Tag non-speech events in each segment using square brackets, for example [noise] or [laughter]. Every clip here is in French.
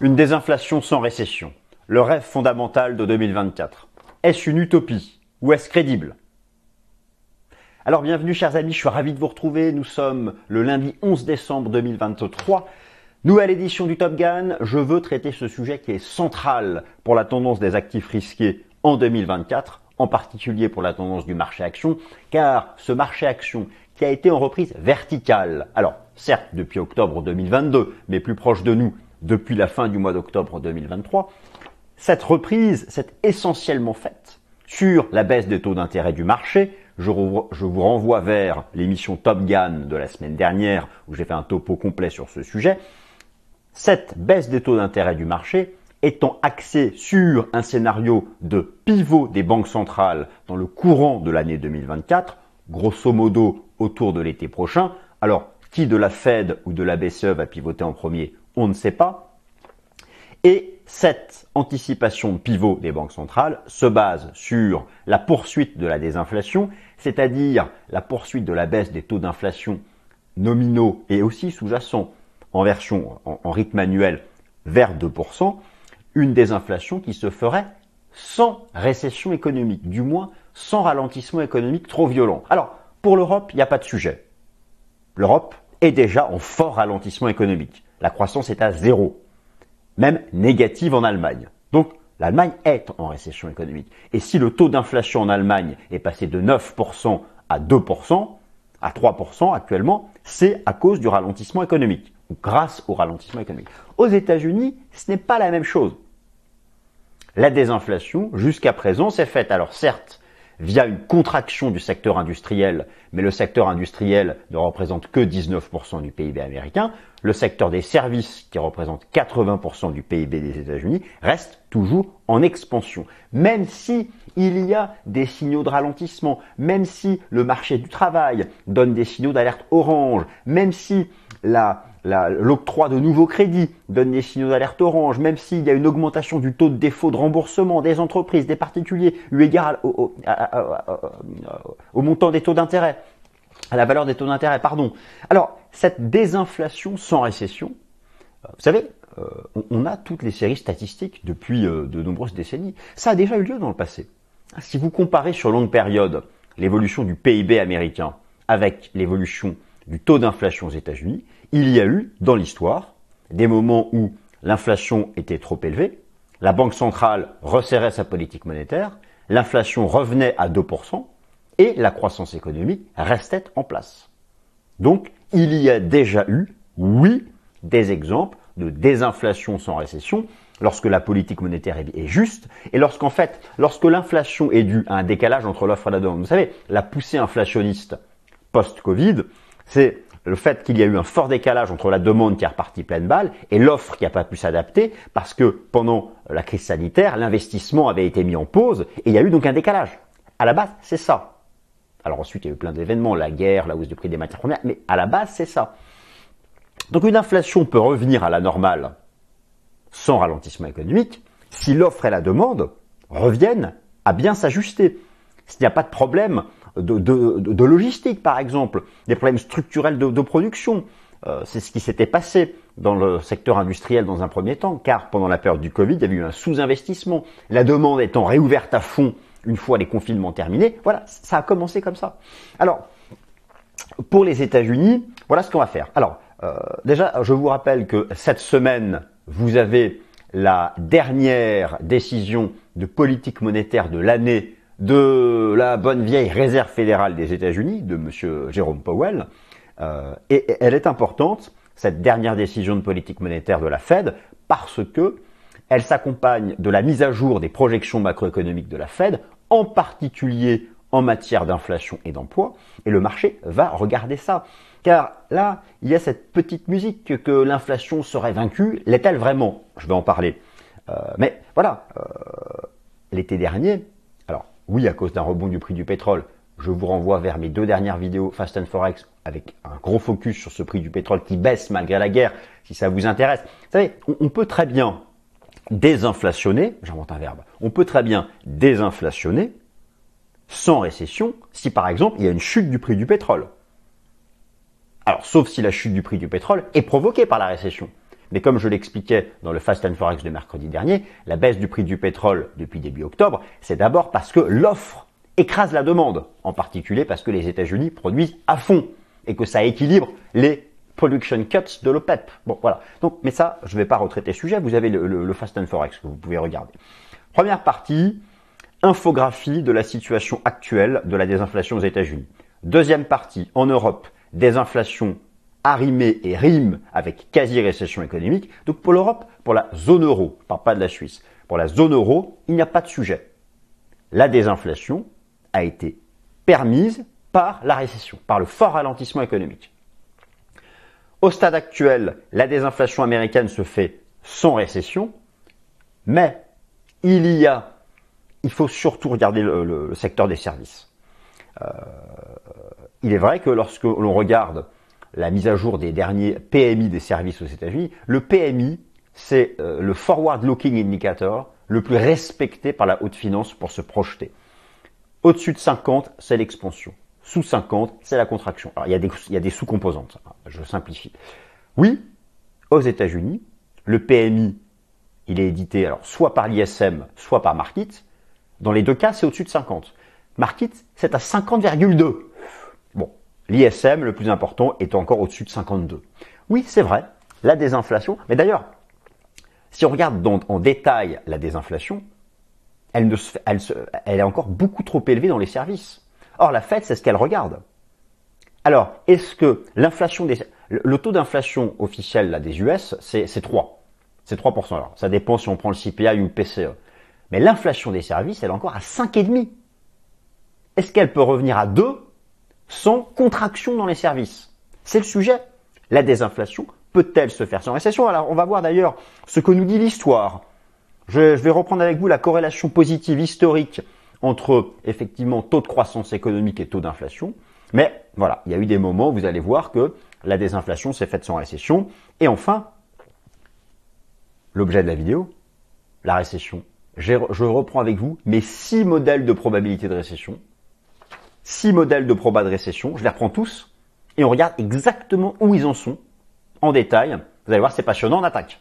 Une désinflation sans récession. Le rêve fondamental de 2024. Est-ce une utopie ou est-ce crédible? Alors bienvenue chers amis, je suis ravi de vous retrouver. Nous sommes le lundi 11 décembre 2023. Nouvelle édition du Top Gun. Je veux traiter ce sujet qui est central pour la tendance des actifs risqués en 2024, en particulier pour la tendance du marché action, car ce marché action qui a été en reprise verticale, alors certes depuis octobre 2022, mais plus proche de nous depuis la fin du mois d'octobre 2023, cette reprise s'est essentiellement faite sur la baisse des taux d'intérêt du marché. Je, vous renvoie vers l'émission Top Gun de la semaine dernière où j'ai fait un topo complet sur ce sujet. Cette baisse des taux d'intérêt du marché étant axée sur un scénario de pivot des banques centrales dans le courant de l'année 2024, grosso modo autour de l'été prochain. Alors, qui de la Fed ou de la BCE va pivoter en premier on ne sait pas. Et cette anticipation pivot des banques centrales se base sur la poursuite de la désinflation, c'est-à-dire la poursuite de la baisse des taux d'inflation nominaux et aussi sous-jacents en version en, rythme annuel vers 2%, une désinflation qui se ferait sans récession économique, du moins sans ralentissement économique trop violent. Alors, pour l'Europe, il n'y a pas de sujet. L'Europe est déjà en fort ralentissement économique la croissance est à zéro, même négative en Allemagne. Donc l'Allemagne est en récession économique. Et si le taux d'inflation en Allemagne est passé de 9% à 2%, à 3% actuellement, c'est à cause du ralentissement économique, ou grâce au ralentissement économique. Aux États-Unis, ce n'est pas la même chose. La désinflation, jusqu'à présent, s'est faite, alors certes, via une contraction du secteur industriel, mais le secteur industriel ne représente que 19% du PIB américain, le secteur des services, qui représente 80% du PIB des États-Unis, reste toujours en expansion. Même si il y a des signaux de ralentissement, même si le marché du travail donne des signaux d'alerte orange, même si la, l'octroi de nouveaux crédits donne des signaux d'alerte orange, même s'il y a une augmentation du taux de défaut de remboursement des entreprises, des particuliers, eu égard au, montant des taux d'intérêt, à la valeur des taux d'intérêt, pardon. Alors, cette désinflation sans récession, euh, vous savez, euh, on a toutes les séries statistiques depuis euh, de nombreuses décennies. Ça a déjà eu lieu dans le passé. Si vous comparez sur longue période l'évolution du PIB américain avec l'évolution du taux d'inflation aux États-Unis, il y a eu dans l'histoire des moments où l'inflation était trop élevée, la Banque centrale resserrait sa politique monétaire, l'inflation revenait à 2% et la croissance économique restait en place. Donc, il y a déjà eu, oui, des exemples de désinflation sans récession lorsque la politique monétaire est juste et lorsqu'en fait, lorsque l'inflation est due à un décalage entre l'offre et la demande. Vous savez, la poussée inflationniste post-Covid, c'est le fait qu'il y a eu un fort décalage entre la demande qui est repartie pleine balle et l'offre qui n'a pas pu s'adapter parce que pendant la crise sanitaire, l'investissement avait été mis en pause et il y a eu donc un décalage. À la base, c'est ça. Alors ensuite, il y a eu plein d'événements, la guerre, la hausse du prix des matières premières, mais à la base, c'est ça. Donc une inflation peut revenir à la normale sans ralentissement économique si l'offre et la demande reviennent à bien s'ajuster. S'il n'y a pas de problème de, logistique, par exemple, des problèmes structurels de, production. Euh, c'est ce qui s'était passé dans le secteur industriel dans un premier temps, car pendant la période du Covid, il y avait eu un sous-investissement. La demande étant réouverte à fond une fois les confinements terminés, voilà, ça a commencé comme ça. Alors, pour les États-Unis, voilà ce qu'on va faire. Alors, euh, déjà, je vous rappelle que cette semaine, vous avez la dernière décision de politique monétaire de l'année de la bonne vieille réserve fédérale des États-Unis, de M. Jérôme Powell, euh, et elle est importante, cette dernière décision de politique monétaire de la Fed, parce que elle s'accompagne de la mise à jour des projections macroéconomiques de la Fed, en particulier en matière d'inflation et d'emploi, et le marché va regarder ça. Car là, il y a cette petite musique que l'inflation serait vaincue. L'est-elle vraiment? Je vais en parler. Euh, mais voilà, euh, l'été dernier, oui, à cause d'un rebond du prix du pétrole. Je vous renvoie vers mes deux dernières vidéos Fast and Forex avec un gros focus sur ce prix du pétrole qui baisse malgré la guerre, si ça vous intéresse. Vous savez, on, peut très bien désinflationner, j'invente un verbe, on peut très bien désinflationner sans récession si par exemple il y a une chute du prix du pétrole. Alors, sauf si la chute du prix du pétrole est provoquée par la récession. Mais comme je l'expliquais dans le Fast and Forex de mercredi dernier, la baisse du prix du pétrole depuis début octobre, c'est d'abord parce que l'offre écrase la demande, en particulier parce que les États-Unis produisent à fond et que ça équilibre les production cuts de l'OPEP. Bon, voilà. Mais ça, je ne vais pas retraiter le sujet. Vous avez le, le Fast and Forex que vous pouvez regarder. Première partie, infographie de la situation actuelle de la désinflation aux États-Unis. Deuxième partie, en Europe, désinflation arrimé et rime avec quasi-récession économique. Donc pour l'Europe, pour la zone euro, je parle pas de la Suisse, pour la zone euro, il n'y a pas de sujet. La désinflation a été permise par la récession, par le fort ralentissement économique. Au stade actuel, la désinflation américaine se fait sans récession, mais il y a, il faut surtout regarder le, secteur des services. Euh, il est vrai que lorsque l'on regarde la mise à jour des derniers PMI des services aux États-Unis. Le PMI, c'est euh, le Forward Looking Indicator le plus respecté par la haute finance pour se projeter. Au-dessus de 50, c'est l'expansion. Sous 50, c'est la contraction. Alors, il y a des, sous-composantes. Je simplifie. Oui, aux États-Unis, le PMI, il est édité soit par l'ISM, soit par Market. Dans les deux cas, c'est au-dessus de 50. Market, c'est à 50,2. L'ISM, le plus important, est encore au-dessus de 52. Oui, c'est vrai, la désinflation, mais d'ailleurs, si on regarde en détail la désinflation, elle, est encore beaucoup trop élevée dans les services. Or, la Fed, c'est ce qu'elle regarde. Alors, est-ce que l'inflation des, le taux d'inflation officiel là, des US, c'est 3. C'est 3%. Alors, ça dépend si on prend le CPI ou le PCE. Mais l'inflation des services, elle est encore à 5,5. Est-ce qu'elle peut revenir à 2 sans contraction dans les services. C'est le sujet. La désinflation peut-elle se faire sans récession? Alors on va voir d'ailleurs ce que nous dit l'histoire. Je, vais reprendre avec vous la corrélation positive historique entre effectivement taux de croissance économique et taux d'inflation. Mais voilà, il y a eu des moments où vous allez voir que la désinflation s'est faite sans récession. Et enfin, l'objet de la vidéo, la récession. Je reprends avec vous mes six modèles de probabilité de récession six modèles de proba de récession, je les reprends tous, et on regarde exactement où ils en sont, en détail. Vous allez voir, c'est passionnant, on attaque.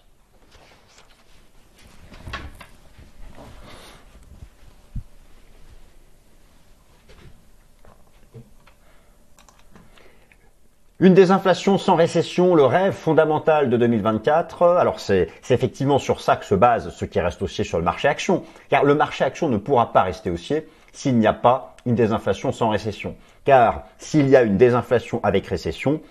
Une désinflation sans récession, le rêve fondamental de 2024. Alors c'est effectivement sur ça que se base ce qui reste haussier sur le marché action. Car le marché action ne pourra pas rester haussier s'il n'y a pas une désinflation sans récession. Car s'il y a une désinflation avec récession,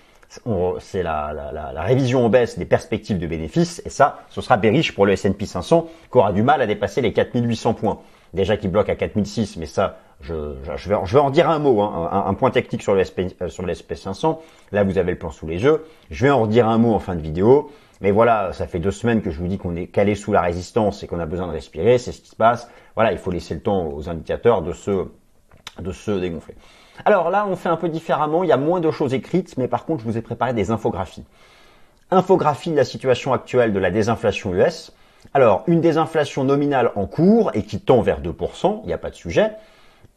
c'est la, révision en baisse des perspectives de bénéfices, et ça, ce sera bearish pour le S&P 500, qui aura du mal à dépasser les 4800 points. Déjà qui bloque à 4006, mais ça, je, vais, je vais en dire un mot, hein, un, point technique sur le, SP, euh, sur le SP 500. Là, vous avez le plan sous les yeux. Je vais en redire un mot en fin de vidéo. Mais voilà, ça fait deux semaines que je vous dis qu'on est calé sous la résistance et qu'on a besoin de respirer, c'est ce qui se passe. Voilà, il faut laisser le temps aux indicateurs de se, de se dégonfler. Alors là, on fait un peu différemment, il y a moins de choses écrites, mais par contre, je vous ai préparé des infographies. Infographie de la situation actuelle de la désinflation US. Alors, une désinflation nominale en cours et qui tend vers 2%, il n'y a pas de sujet,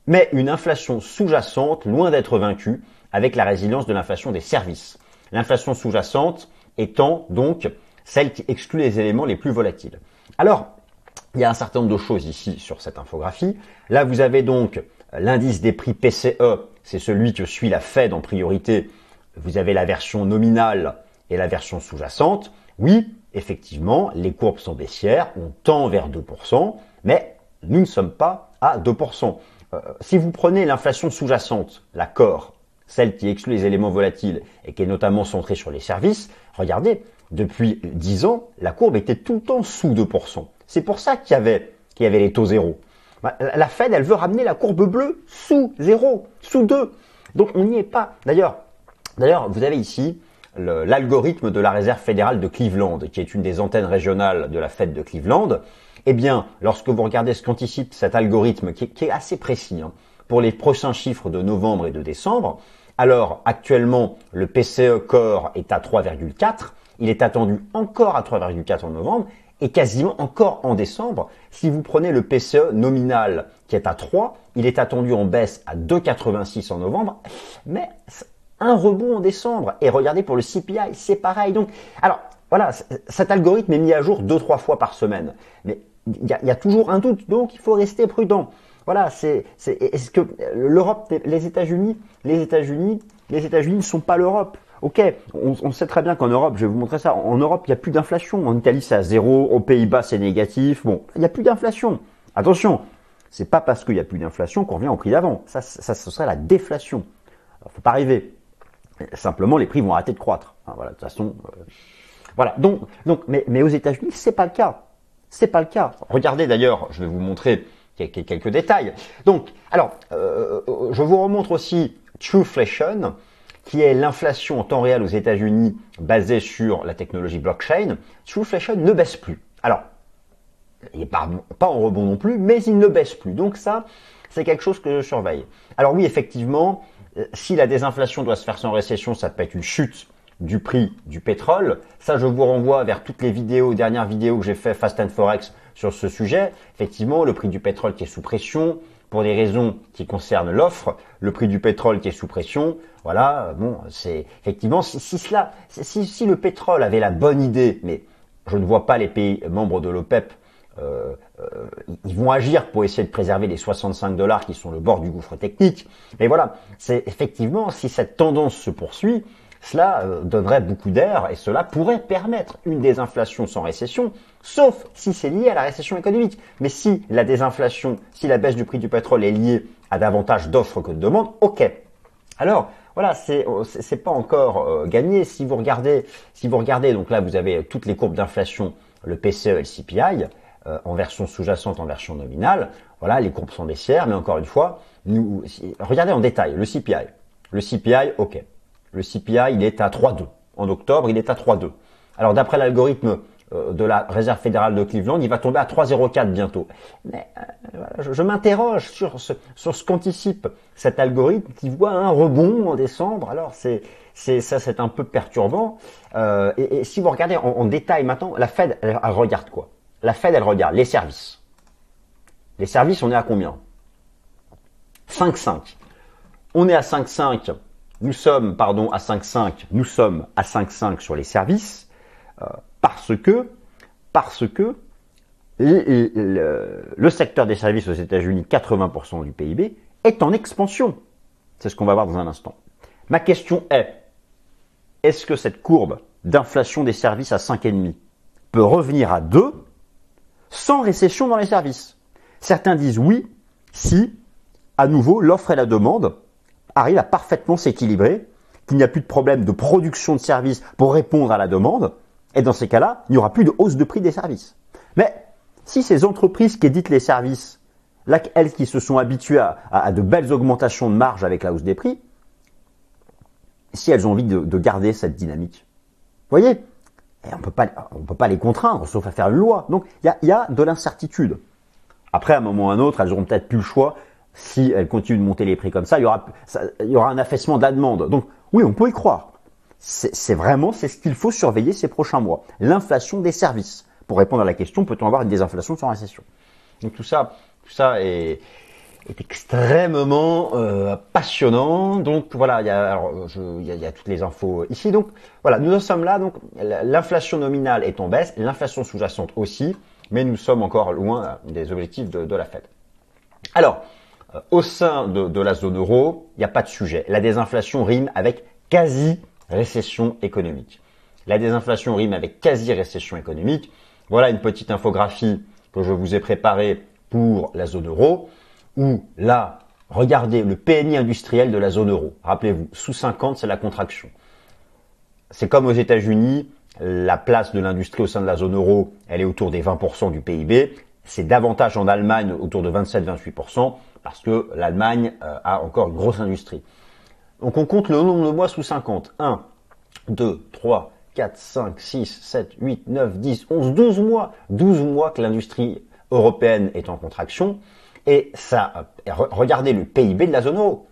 mais une inflation sous-jacente loin d'être vaincue avec la résilience de l'inflation des services. L'inflation sous-jacente, étant donc celle qui exclut les éléments les plus volatiles. Alors, il y a un certain nombre de choses ici sur cette infographie. Là, vous avez donc l'indice des prix PCE, c'est celui que suit la Fed en priorité. Vous avez la version nominale et la version sous-jacente. Oui, effectivement, les courbes sont baissières, on tend vers 2%, mais nous ne sommes pas à 2%. Euh, si vous prenez l'inflation sous-jacente, la core, celle qui exclut les éléments volatiles et qui est notamment centrée sur les services, regardez, depuis 10 ans, la courbe était tout le temps sous 2%. C'est pour ça qu'il y avait, qu'il y avait les taux zéro. Bah, la Fed, elle veut ramener la courbe bleue sous 0, sous 2. Donc on n'y est pas. D'ailleurs, d'ailleurs, vous avez ici l'algorithme de la réserve fédérale de Cleveland, qui est une des antennes régionales de la Fed de Cleveland. Eh bien, lorsque vous regardez ce qu'anticipe cet algorithme, qui est, assez précis, hein, pour les prochains chiffres de novembre et de décembre, alors actuellement le PCE Core est à 3,4, il est attendu encore à 3,4 en novembre et quasiment encore en décembre. Si vous prenez le PCE nominal qui est à 3, il est attendu en baisse à 2,86 en novembre, mais un rebond en décembre. Et regardez pour le CPI, c'est pareil. Donc, alors, voilà, cet algorithme est mis à jour deux trois fois par semaine, mais il y a, toujours un doute, donc il faut rester prudent. Voilà, c'est est-ce que l'Europe, les États-Unis, les États-Unis, les États-Unis ne sont pas l'Europe. Ok, on, sait très bien qu'en Europe, je vais vous montrer ça, en Europe, il n'y a plus d'inflation. En Italie, c'est à zéro, aux Pays-Bas, c'est négatif. Bon, il n'y a plus d'inflation. Attention, c'est pas parce qu'il n'y a plus d'inflation qu'on revient au prix d'avant. Ça, ce serait la déflation. Il faut pas rêver. Simplement, les prix vont arrêter de croître. voilà, de toute façon, euh, voilà. Donc, donc, mais, mais aux États-Unis, c'est pas le cas. C'est pas le cas. Regardez d'ailleurs, je vais vous montrer quelques détails. Donc, alors, euh, euh, je vous remontre aussi Trueflation, qui est l'inflation en temps réel aux États-Unis basée sur la technologie blockchain. Trueflation ne baisse plus. Alors, il n'est pas, pas en rebond non plus, mais il ne baisse plus. Donc ça, c'est quelque chose que je surveille. Alors oui, effectivement, euh, si la désinflation doit se faire sans récession, ça peut être une chute du prix du pétrole. Ça, je vous renvoie vers toutes les vidéos, dernières vidéos que j'ai fait Fast and Forex sur ce sujet. Effectivement, le prix du pétrole qui est sous pression, pour des raisons qui concernent l'offre, le prix du pétrole qui est sous pression. Voilà, bon, c'est effectivement si, cela, si, si, le pétrole avait la bonne idée, mais je ne vois pas les pays membres de l'OPEP euh, euh, ils vont agir pour essayer de préserver les 65 dollars qui sont le bord du gouffre technique. Mais voilà, c'est effectivement si cette tendance se poursuit, cela euh, donnerait beaucoup d'air et cela pourrait permettre une désinflation sans récession, sauf si c'est lié à la récession économique. Mais si la désinflation, si la baisse du prix du pétrole est liée à davantage d'offres que de demandes, ok. Alors, voilà, c'est c'est pas encore gagné. Si vous regardez, si vous regardez, donc là vous avez toutes les courbes d'inflation, le PCE et le CPI. Euh, en version sous-jacente, en version nominale. Voilà, les courbes sont baissières, mais encore une fois, nous, regardez en détail le CPI. Le CPI, ok. Le CPI, il est à 3,2. En octobre, il est à 3,2. Alors d'après l'algorithme euh, de la Réserve fédérale de Cleveland, il va tomber à 3,04 bientôt. Mais euh, je, m'interroge sur ce, qu'anticipe cet algorithme qui voit un rebond en décembre. Alors c'est ça, c'est un peu perturbant. et, si vous regardez en, détail maintenant, la Fed, elle regarde quoi? La Fed, elle regarde les services. Les services, on est à combien? 5,5. On est à 5,5. Nous sommes, pardon, à 5,5. Nous sommes à 5,5 sur les services euh, parce que, parce que le, secteur des services aux États-Unis, 80% du PIB, est en expansion. C'est ce qu'on va voir dans un instant. Ma question est, est-ce que cette courbe d'inflation des services à 5,5 peut revenir à 2 sans récession dans les services? Certains disent oui si, à nouveau, l'offre et la demande arrivent à parfaitement s'équilibrer, qu'il n'y a plus de problème de production de services pour répondre à la demande, et dans ces cas-là, il n'y aura plus de hausse de prix des services. Mais si ces entreprises qui éditent les services, là, elles qui se sont habituées à, de belles augmentations de marge avec la hausse des prix, si elles ont envie de, de garder cette dynamique, vous voyez, on peut pas, on peut pas les contraindre, sauf à faire une loi. Donc il y a, de l'incertitude. Après, à un moment ou à un autre, elles auront peut-être plus le choix. Si elles continuent de monter les prix comme ça, il y aura un affaissement de la demande. Donc oui, on peut y croire. C'est vraiment, c'est ce qu'il faut surveiller ces prochains mois. L'inflation des services. Pour répondre à la question, peut-on avoir une désinflation sans récession Donc tout ça, tout ça est, est extrêmement euh, passionnant. Donc voilà, il y, a, je, il, y a, toutes les infos ici. Donc voilà, nous en sommes là. Donc l'inflation nominale est en baisse, l'inflation sous-jacente aussi, mais nous sommes encore loin des objectifs de, de la Fed. Alors, euh, au sein de, de, la zone euro, il n'y a pas de sujet. La désinflation rime avec quasi récession économique. La désinflation rime avec quasi récession économique. Voilà une petite infographie que je vous ai préparée pour la zone euro où là, regardez le PNI industriel de la zone euro. Rappelez-vous, sous 50, c'est la contraction. C'est comme aux États-Unis, la place de l'industrie au sein de la zone euro, elle est autour des 20% du PIB. C'est davantage en Allemagne, autour de 27-28%, parce que l'Allemagne euh, a encore une grosse industrie. Donc on compte le nombre de mois sous 50. 1, 2, 3, 4, 5, 6, 7, 8, 9, 10, 11, 12 mois. 12 mois que l'industrie européenne est en contraction. Et ça, regardez le PIB de la zone euro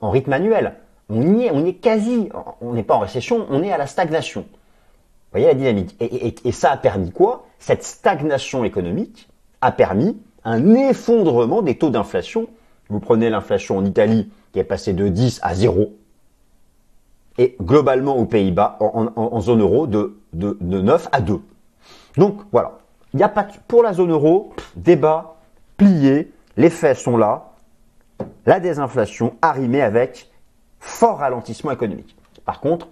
en rythme annuel. On y est, on est quasi, on n'est pas en récession, on est à la stagnation. Vous voyez la dynamique. Et, ça a permis quoi? Cette stagnation économique a permis un effondrement des taux d'inflation. Vous prenez l'inflation en Italie qui est passée de 10 à 0. et globalement aux Pays-Bas, en, zone euro, de, de, 9 à 2. Donc voilà, il n'y a pas pour la zone euro, débat, plié, les faits sont là, la désinflation arrimée avec fort ralentissement économique. Par contre,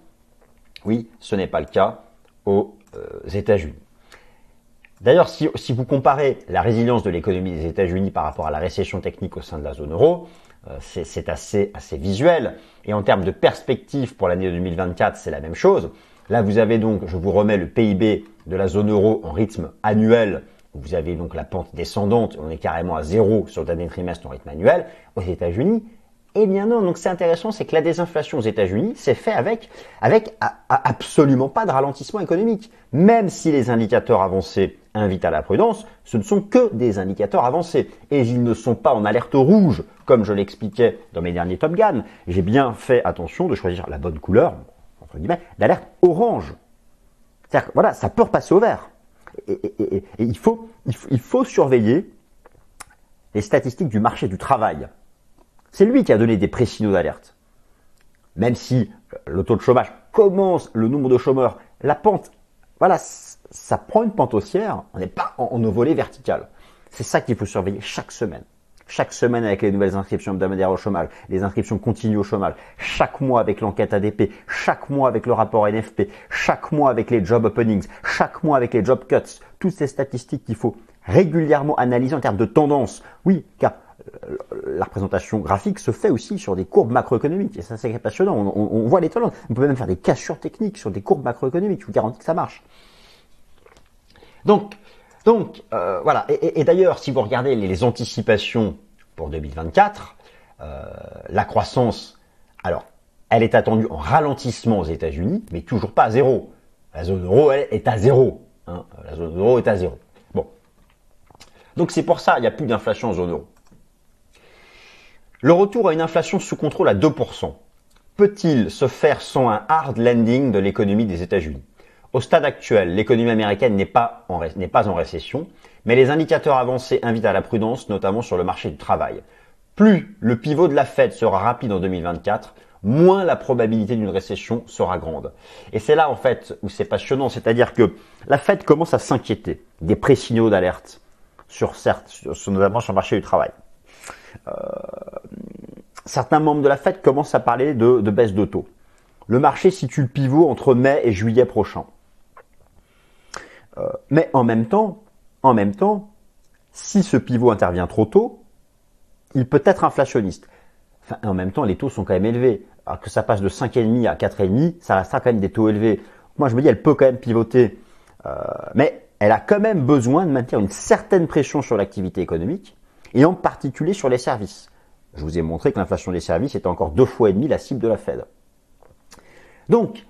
oui, ce n'est pas le cas aux euh, États-Unis. D'ailleurs, si, vous comparez la résilience de l'économie des États-Unis par rapport à la récession technique au sein de la zone euro, c'est assez, visuel. Et en termes de perspective pour l'année 2024, c'est la même chose. Là, vous avez donc, je vous remets le PIB de la zone euro en rythme annuel. Vous avez donc la pente descendante. On est carrément à zéro sur le dernier trimestre en rythme annuel. Aux États-Unis, eh bien non, donc c'est intéressant, c'est que la désinflation aux États-Unis s'est fait avec, avec absolument pas de ralentissement économique. Même si les indicateurs avancés invitent à la prudence, ce ne sont que des indicateurs avancés. Et ils ne sont pas en alerte rouge, comme je l'expliquais dans mes derniers Top Gun. J'ai bien fait attention de choisir la bonne couleur, entre guillemets, d'alerte orange. C'est-à-dire voilà, ça peut repasser au vert. Et, il, faut, il faut surveiller les statistiques du marché du travail. C'est lui qui a donné des pré-signaux d'alerte. Même si euh, le taux de chômage commence, le nombre de chômeurs, la pente, voilà, ça prend une pente haussière, on n'est pas en, en volet vertical. C'est ça qu'il faut surveiller chaque semaine. Chaque semaine avec les nouvelles inscriptions hebdomadaires au chômage, les inscriptions continues au chômage, chaque mois avec l'enquête ADP, chaque mois avec le rapport NFP, chaque mois avec les job openings, chaque mois avec les job cuts, toutes ces statistiques qu'il faut régulièrement analyser en termes de tendance. Oui, car la représentation graphique se fait aussi sur des courbes macroéconomiques. Et ça, c'est passionnant. On, voit les tendances. On peut même faire des cassures techniques sur des courbes macroéconomiques. Je vous garantis que ça marche. Donc, donc euh, voilà. Et, d'ailleurs, si vous regardez les, anticipations pour 2024, euh, la croissance, alors, elle est attendue en ralentissement aux États-Unis, mais toujours pas à zéro. La zone euro, est à zéro. Hein. La zone euro est à zéro. Bon. Donc c'est pour ça, il n'y a plus d'inflation en zone euro. Le retour à une inflation sous contrôle à 2% peut-il se faire sans un hard landing de l'économie des États-Unis? Au stade actuel, l'économie américaine n'est pas, en, récession, mais les indicateurs avancés invitent à la prudence, notamment sur le marché du travail. Plus le pivot de la Fed sera rapide en 2024, moins la probabilité d'une récession sera grande. Et c'est là en fait où c'est passionnant, c'est-à-dire que la Fed commence à s'inquiéter des pré-signaux d'alerte sur certes, notamment sur le marché du travail. Euh, certains membres de la Fed commencent à parler de, baisse de taux. Le marché situe le pivot entre mai et juillet prochain. Euh, mais en même temps, en même temps, si ce pivot intervient trop tôt, il peut être inflationniste. Enfin, en même temps, les taux sont quand même élevés. Alors que ça passe de 5,5 à 4,5, ça restera quand même des taux élevés. Moi, je me dis, elle peut quand même pivoter. Euh, mais elle a quand même besoin de maintenir une certaine pression sur l'activité économique et en particulier sur les services. Je vous ai montré que l'inflation des services est encore deux fois et demi la cible de la Fed. Donc,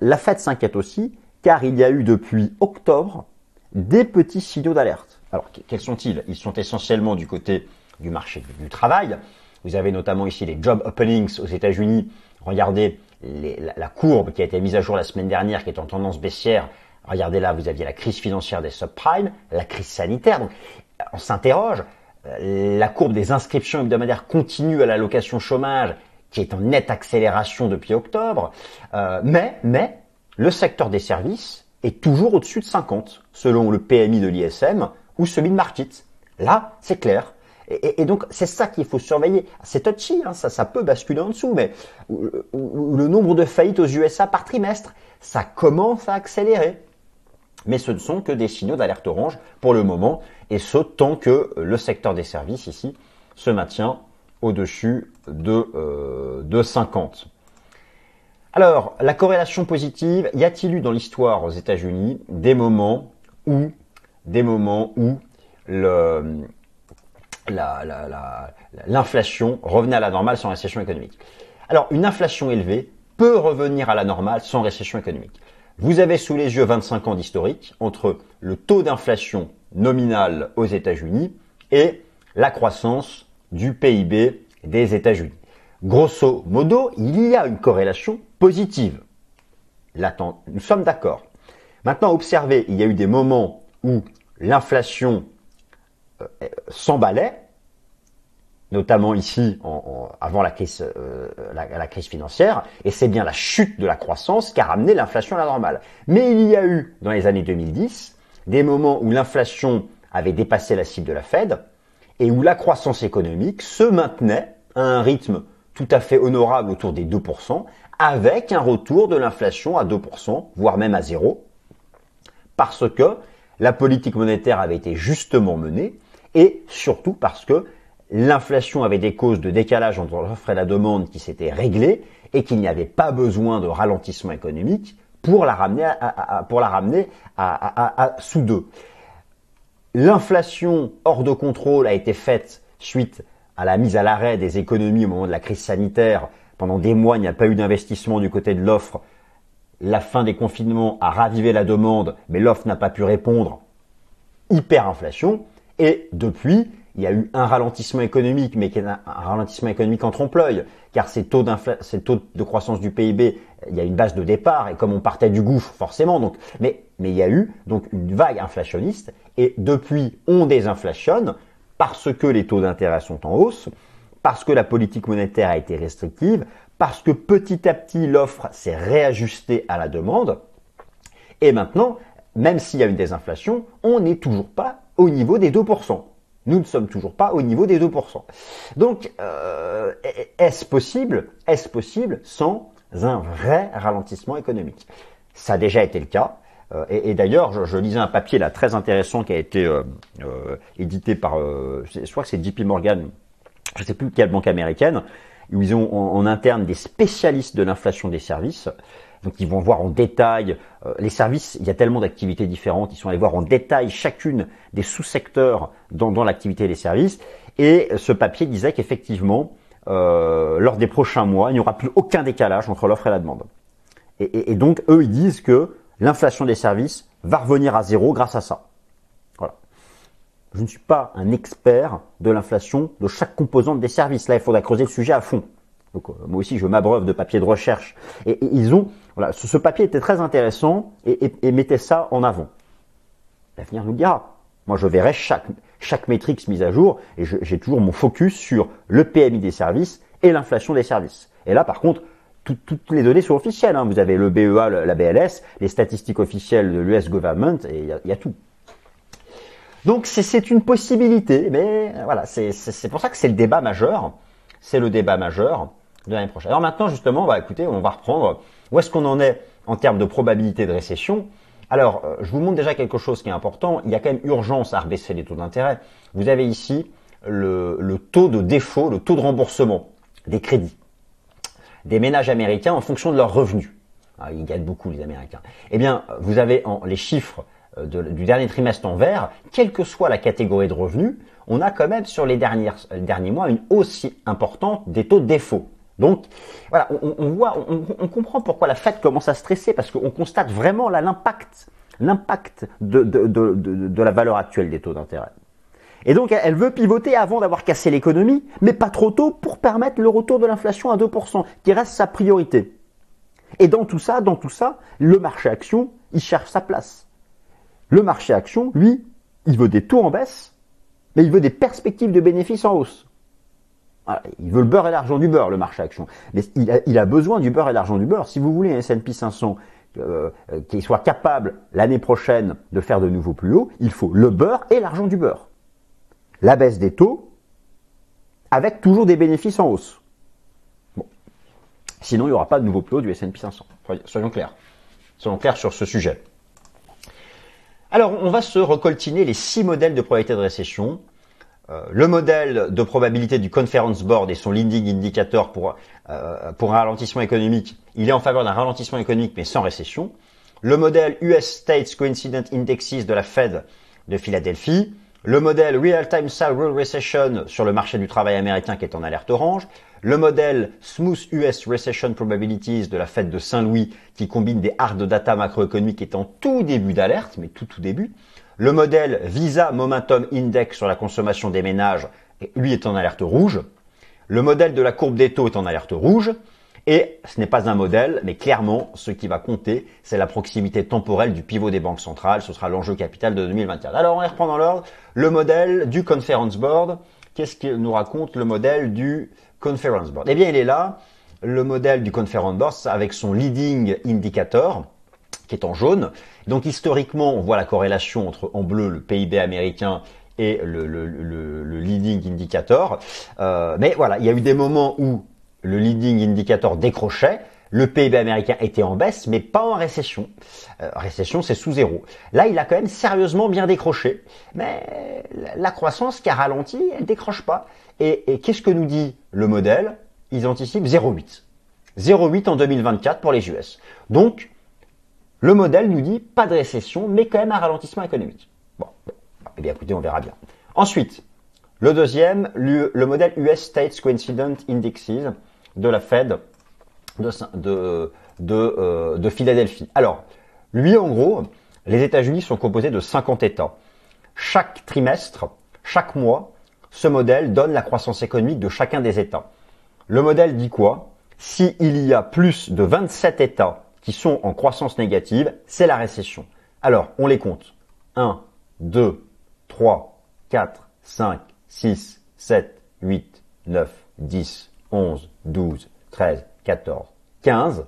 la Fed s'inquiète aussi car il y a eu depuis octobre des petits signaux d'alerte. Alors, quels sont-ils? Ils sont essentiellement du côté du marché du travail. Vous avez notamment ici les job openings aux États-Unis. Regardez la, courbe qui a été mise à jour la semaine dernière, qui est en tendance baissière. Regardez là, vous aviez la crise financière des subprimes, la crise sanitaire on s'interroge. Euh, la courbe des inscriptions hebdomadaires continue à l'allocation chômage, qui est en nette accélération depuis octobre. Euh, mais, mais, le secteur des services est toujours au-dessus de 50, selon le PMI de l'ISM ou celui de Market. Là, c'est clair. Et, donc, c'est ça qu'il faut surveiller. C'est touchy, hein, ça, ça peut basculer en dessous, mais le nombre de faillites aux USA par trimestre, ça commence à accélérer mais ce ne sont que des signaux d'alerte orange pour le moment, et ce tant que le secteur des services ici se maintient au-dessus de, euh, de 50. Alors, la corrélation positive, y a-t-il eu dans l'histoire aux États-Unis des moments où, des moments où l'inflation revenait à la normale sans récession économique? Alors, une inflation élevée peut revenir à la normale sans récession économique. Vous avez sous les yeux 25 ans d'historique entre le taux d'inflation nominal aux États-Unis et la croissance du PIB des États-Unis. Grosso modo, il y a une corrélation positive. Nous sommes d'accord. Maintenant, observez, il y a eu des moments où l'inflation euh, s'emballait notamment ici avant euh, la, crise financière, et c'est bien la chute de la croissance qui a ramené l'inflation à la normale. Mais il y a eu, dans les années 2010, des moments où l'inflation avait dépassé la cible de la Fed, et où la croissance économique se maintenait à un rythme tout à fait honorable autour des 2%, avec un retour de l'inflation à 2%, voire même à zéro, parce que la politique monétaire avait été justement menée, et surtout parce que l'inflation avait des causes de décalage entre l'offre et la demande qui s'étaient réglées et qu'il n'y avait pas besoin de ralentissement économique pour la ramener à, pour la ramener à, sous deux. L'inflation hors de contrôle a été faite suite à la mise à l'arrêt des économies au moment de la crise sanitaire. Pendant des mois, il n'y a pas eu d'investissement du côté de l'offre. La fin des confinements a ravivé la demande, mais l'offre n'a pas pu répondre. Hyperinflation. Et depuis, il y a eu un ralentissement économique, mais un, ralentissement économique en trompe-l'œil, car ces taux, de croissance du PIB, il y a une base de départ, et comme on partait du gouffre, forcément, donc, mais, mais il y a eu donc une vague inflationniste, et depuis, on désinflationne, parce que les taux d'intérêt sont en hausse, parce que la politique monétaire a été restrictive, parce que petit à petit l'offre s'est réajustée à la demande, et maintenant, même s'il y a une désinflation, on n'est toujours pas au niveau des 2%. Nous ne sommes toujours pas au niveau des 2%. Donc, euh, est-ce possible Est-ce possible sans un vrai ralentissement économique? Ça a déjà été le cas. Euh, et, d'ailleurs, je, lisais un papier là très intéressant qui a été euh, édité par, je crois que c'est JP Morgan, je sais plus quelle banque américaine, où ils ont en interne des spécialistes de l'inflation des services donc ils vont voir en détail euh, les services. Il y a tellement d'activités différentes. Ils sont allés voir en détail chacune des sous-secteurs dans, dans l'activité des services. Et ce papier disait qu'effectivement, euh, lors des prochains mois, il n'y aura plus aucun décalage entre l'offre et la demande. Et, et, donc eux, ils disent que l'inflation des services va revenir à zéro grâce à ça. Je ne suis pas un expert de l'inflation de chaque composante des services. Là, il faudra creuser le sujet à fond. Donc, euh, moi aussi, je m'abreuve de papier de recherche. Et, ils ont, voilà, ce, papier était très intéressant et, et, mettait ça en avant. L'avenir nous le dira. Moi, je verrai chaque, chaque métrique mise à jour et j'ai toujours mon focus sur le PMI des services et l'inflation des services. Et là, par contre, toutes les données sont officielles. Hein. Vous avez le BEA, la BLS, les statistiques officielles de l'US Government et il y a, tout. Donc c'est une possibilité, mais voilà, c'est pour ça que c'est le débat majeur. C'est le débat majeur de l'année prochaine. Alors maintenant, justement, bah, écoutez, on va reprendre où est-ce qu'on en est en termes de probabilité de récession? Alors, euh, je vous montre déjà quelque chose qui est important. Il y a quand même urgence à rebaisser les taux d'intérêt. Vous avez ici le, taux de défaut, le taux de remboursement des crédits des ménages américains en fonction de leurs revenus. Ah, ils gagnent beaucoup les Américains. Eh bien, vous avez les chiffres euh, du dernier trimestre en vert, quelle que soit la catégorie de revenus, on a quand même sur les derniers, les derniers mois une hausse importante des taux de défaut. Donc voilà, on, voit, on, comprend pourquoi la Fed commence à stresser parce qu'on constate vraiment l'impact, l'impact de, de, la valeur actuelle des taux d'intérêt. Et donc elle veut pivoter avant d'avoir cassé l'économie, mais pas trop tôt pour permettre le retour de l'inflation à 2%, qui reste sa priorité. Et dans tout ça, dans tout ça, le marché action, il cherche sa place. Le marché action, lui, il veut des taux en baisse, mais il veut des perspectives de bénéfices en hausse. Il veut le beurre et l'argent du beurre, le marché action. Mais il a, besoin du beurre et l'argent du beurre. Si vous voulez un S&P 500 euh, euh, qui soit capable l'année prochaine de faire de nouveaux plus hauts, il faut le beurre et l'argent du beurre. La baisse des taux avec toujours des bénéfices en hausse. Sinon, il n'y aura pas de nouveau plus haut du S&P 500. Soyons clairs. Soyons clairs sur ce sujet. Alors, on va se recoltiner les six modèles de probabilité de récession euh, le modèle de probabilité du Conference Board et son leading indicator pour, euh, pour un ralentissement économique, il est en faveur d'un ralentissement économique mais sans récession. Le modèle US States Coincident Indexes de la Fed de Philadelphie. Le modèle Real-Time Salary Recession sur le marché du travail américain qui est en alerte orange. Le modèle Smooth US Recession Probabilities de la Fed de Saint-Louis qui combine des hard data macroéconomiques est en tout début d'alerte, mais tout tout début. Le modèle Visa Momentum Index sur la consommation des ménages, lui est en alerte rouge. Le modèle de la courbe des taux est en alerte rouge. Et ce n'est pas un modèle, mais clairement, ce qui va compter, c'est la proximité temporelle du pivot des banques centrales. Ce sera l'enjeu capital de 2024. Alors, on les reprend dans l'ordre. Le modèle du Conference Board, qu'est-ce qu'il nous raconte le modèle du Conference Board Eh bien, il est là, le modèle du Conference Board avec son leading indicator qui est en jaune. Donc historiquement, on voit la corrélation entre en bleu le PIB américain et le, leading indicator. Euh, mais voilà, il y a eu des moments où le leading indicator décrochait, le PIB américain était en baisse, mais pas en récession. Euh, récession, c'est sous zéro. Là, il a quand même sérieusement bien décroché, mais la croissance qui a ralenti, elle décroche pas. Et, qu'est-ce que nous dit le modèle? Ils anticipent 0,8. 0,8 en 2024 pour les US. Donc, le modèle nous dit pas de récession, mais quand même un ralentissement économique. Bon, eh bien écoutez, on verra bien. Ensuite, le deuxième, le, le modèle US States Coincident Indexes de la Fed euh, de, Philadelphie. Alors, lui, en gros, les États-Unis sont composés de 50 États. Chaque trimestre, chaque mois, ce modèle donne la croissance économique de chacun des États. Le modèle dit quoi? S'il y a plus de 27 États qui sont en croissance négative, c'est la récession. Alors, on les compte. 1, 2, 3, 4, 5, 6, 7, 8, 9, 10, 11, 12, 13, 14, 15.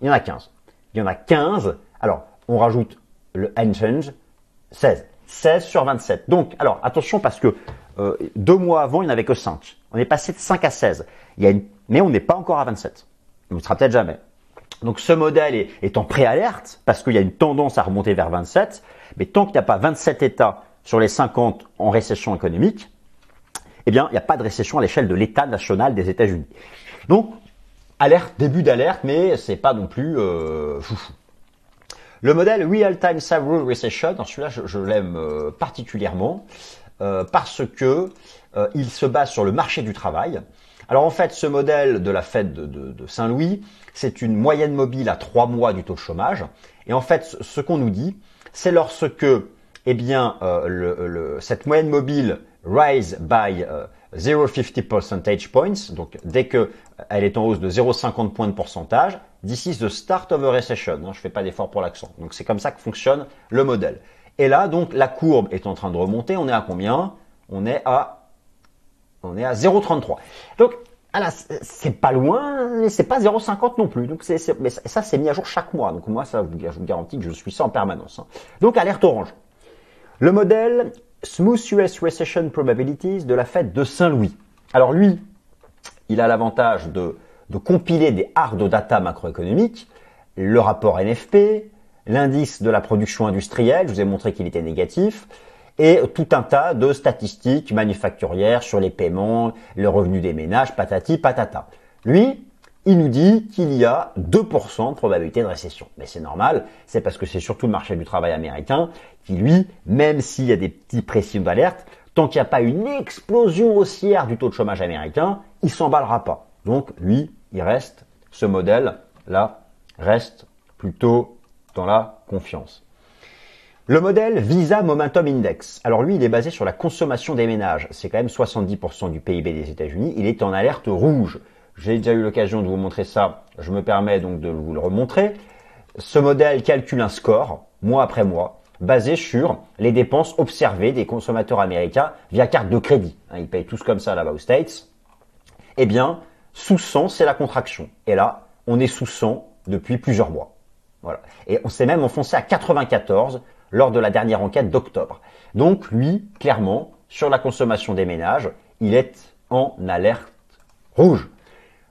Il y en a 15. Il y en a 15. Alors, on rajoute le change, 16. 16 sur 27. Donc, alors, attention parce que euh, deux mois avant, il n'y en avait que 5. On est passé de 5 à 16. Il y a une... Mais on n'est pas encore à 27. On ne sera peut-être jamais. Donc ce modèle est, est en préalerte parce qu'il y a une tendance à remonter vers 27. Mais tant qu'il n'y a pas 27 États sur les 50 en récession économique, eh bien, il n'y a pas de récession à l'échelle de l'État national des États-Unis. Donc, alerte, début d'alerte, mais c'est pas non plus euh, foufou. Le modèle Real Time Several Recession, celui-là je, l'aime euh, particulièrement parce que il se base sur le marché du travail. Alors en fait, ce modèle de la fête de, Saint-Louis, c'est une moyenne mobile à trois mois du taux de chômage. Et en fait, ce qu'on nous dit, c'est lorsque, eh bien, le, cette moyenne mobile rise by 0,50 percentage points, donc dès que elle est en hausse de 0,50 points de pourcentage, this is the start of a recession. Je fais pas d'effort pour l'accent. Donc c'est comme ça que fonctionne le modèle. Et là, donc la courbe est en train de remonter. On est à combien? On est à on est à 0,33. Donc ah c'est pas loin, mais c'est pas 0,50 non plus. Donc ça c'est mis à jour chaque mois. Donc moi ça, je vous garantis que je suis ça en permanence. Hein. Donc alerte orange. Le modèle Smooth US Recession Probabilities de la fête de Saint-Louis. Alors lui, il a l'avantage de, compiler des hard data macroéconomiques, le rapport NFP, l'indice de la production industrielle, je vous ai montré qu'il était négatif, et tout un tas de statistiques manufacturières sur les paiements, le revenu des ménages, patati patata. Lui, il nous dit qu'il y a 2% de probabilité de récession. Mais c'est normal, c'est parce que c'est surtout le marché du travail américain qui, lui, même s'il y a des petits pressions d'alerte, tant qu'il n'y a pas une explosion haussière du taux de chômage américain, il s'emballera pas. Donc, lui, il reste, ce modèle-là, reste plutôt dans la confiance. Le modèle Visa Momentum Index. Alors lui, il est basé sur la consommation des ménages. C'est quand même 70% du PIB des États-Unis. Il est en alerte rouge. J'ai déjà eu l'occasion de vous montrer ça, je me permets donc de vous le remontrer. Ce modèle calcule un score, mois après mois, basé sur les dépenses observées des consommateurs américains via carte de crédit. Hein, ils payent tous comme ça là-bas aux States. Eh bien, sous 100, c'est la contraction. Et là, on est sous 100 depuis plusieurs mois. Et on s'est même enfoncé à 94 lors de la dernière enquête d'octobre. Donc, lui, clairement, sur la consommation des ménages, il est en alerte rouge.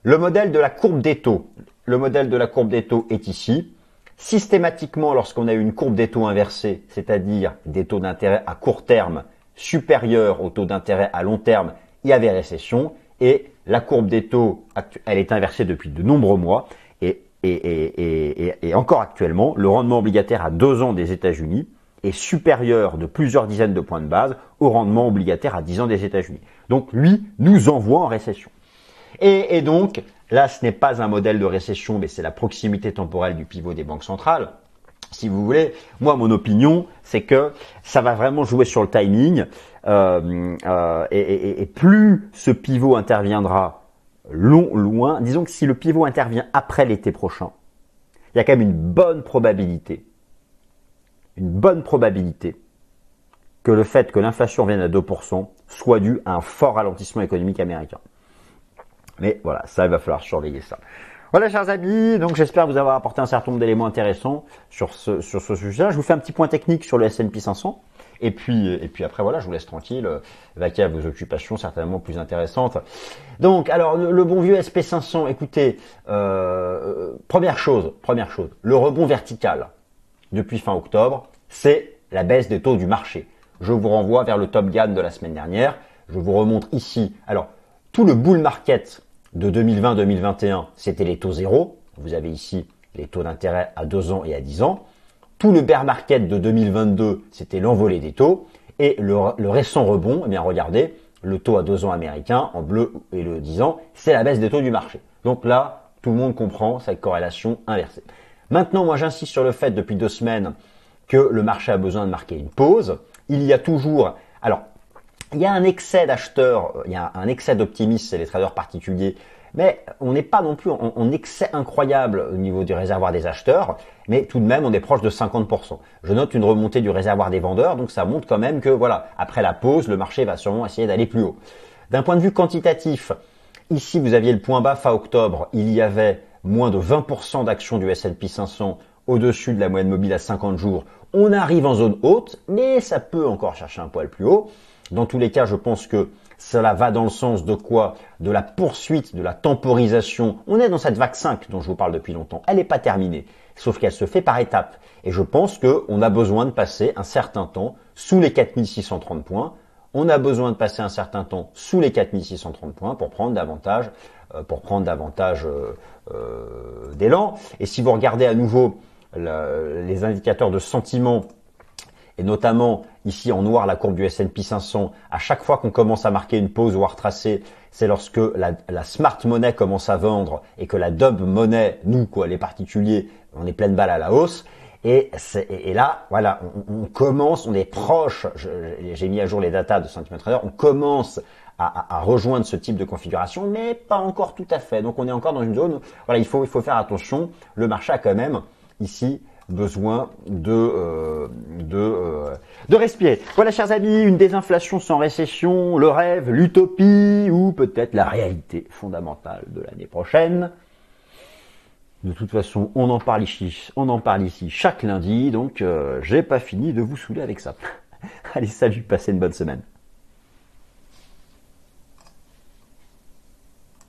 Le modèle de la courbe des taux. Le modèle de la courbe des taux est ici. Systématiquement, lorsqu'on a eu une courbe des taux inversée, c'est-à-dire des taux d'intérêt à court terme supérieurs aux taux d'intérêt à long terme, il y avait récession. Et la courbe des taux, elle est inversée depuis de nombreux mois. Et, encore actuellement, le rendement obligataire à deux ans des États-Unis est supérieur de plusieurs dizaines de points de base au rendement obligataire à 10 ans des États-Unis. Donc lui nous envoie en récession. Et, donc, là, ce n'est pas un modèle de récession, mais c'est la proximité temporelle du pivot des banques centrales. Si vous voulez, moi, mon opinion, c'est que ça va vraiment jouer sur le timing. Euh, euh, et, plus ce pivot interviendra long, loin, disons que si le pivot intervient après l'été prochain, il y a quand même une bonne probabilité, une bonne probabilité que le fait que l'inflation vienne à 2% soit dû à un fort ralentissement économique américain. Mais voilà, ça, il va falloir surveiller ça. Voilà, chers amis, donc j'espère vous avoir apporté un certain nombre d'éléments intéressants sur ce, sur ce sujet. Je vous fais un petit point technique sur le S&P 500. Et puis, et puis après, voilà, je vous laisse tranquille, vaquer à vos occupations certainement plus intéressantes. Donc, alors, le, bon vieux SP500, écoutez, euh, première chose, première chose, le rebond vertical depuis fin octobre, c'est la baisse des taux du marché. Je vous renvoie vers le Top Gun de la semaine dernière. Je vous remontre ici. Alors, tout le bull market de 2020-2021, c'était les taux zéro. Vous avez ici les taux d'intérêt à 2 ans et à 10 ans. Tout le bear market de 2022, c'était l'envolée des taux. Et le, récent rebond, eh bien regardez, le taux à 2 ans américain en bleu et le 10 ans, c'est la baisse des taux du marché. Donc là, tout le monde comprend cette corrélation inversée. Maintenant, moi j'insiste sur le fait depuis deux semaines que le marché a besoin de marquer une pause. Il y a toujours, alors il y a un excès d'acheteurs, il y a un excès d'optimistes, c'est les traders particuliers, mais on n'est pas non plus en, excès incroyable au niveau du réservoir des acheteurs, mais tout de même on est proche de 50%. Je note une remontée du réservoir des vendeurs, donc ça montre quand même que voilà, après la pause, le marché va sûrement essayer d'aller plus haut. D'un point de vue quantitatif, ici vous aviez le point bas fin octobre, il y avait moins de 20% d'actions du S&P 500 au-dessus de la moyenne mobile à 50 jours. On arrive en zone haute, mais ça peut encore chercher un poil plus haut. Dans tous les cas, je pense que cela va dans le sens de quoi? De la poursuite, de la temporisation. On est dans cette vague 5 dont je vous parle depuis longtemps. Elle n'est pas terminée, sauf qu'elle se fait par étapes. Et je pense qu'on a besoin de passer un certain temps sous les 4630 points. On a besoin de passer un certain temps sous les 4630 points pour prendre davantage, euh, pour prendre davantage euh, euh, d'élan. Et si vous regardez à nouveau les indicateurs de sentiment et notamment ici en noir la courbe du S&P 500, à chaque fois qu'on commence à marquer une pause ou à retracer, c'est lorsque la, smart monnaie commence à vendre et que la dub monnaie, nous quoi, les particuliers, on est pleine balle à la hausse. Et, et là, voilà, on, commence, on est proche. J'ai mis à jour les datas de Sentiment Trader. On commence à, à, rejoindre ce type de configuration, mais pas encore tout à fait. Donc on est encore dans une zone. voilà, il faut il faut faire attention. Le marché a quand même ici besoin de euh, de euh, de respirer. Voilà, chers amis, une désinflation sans récession, le rêve, l'utopie ou peut-être la réalité fondamentale de l'année prochaine. De toute façon, on en parle ici, on en parle ici chaque lundi, donc euh, j'ai pas fini de vous saouler avec ça. [laughs] Allez, salut, passez une bonne semaine.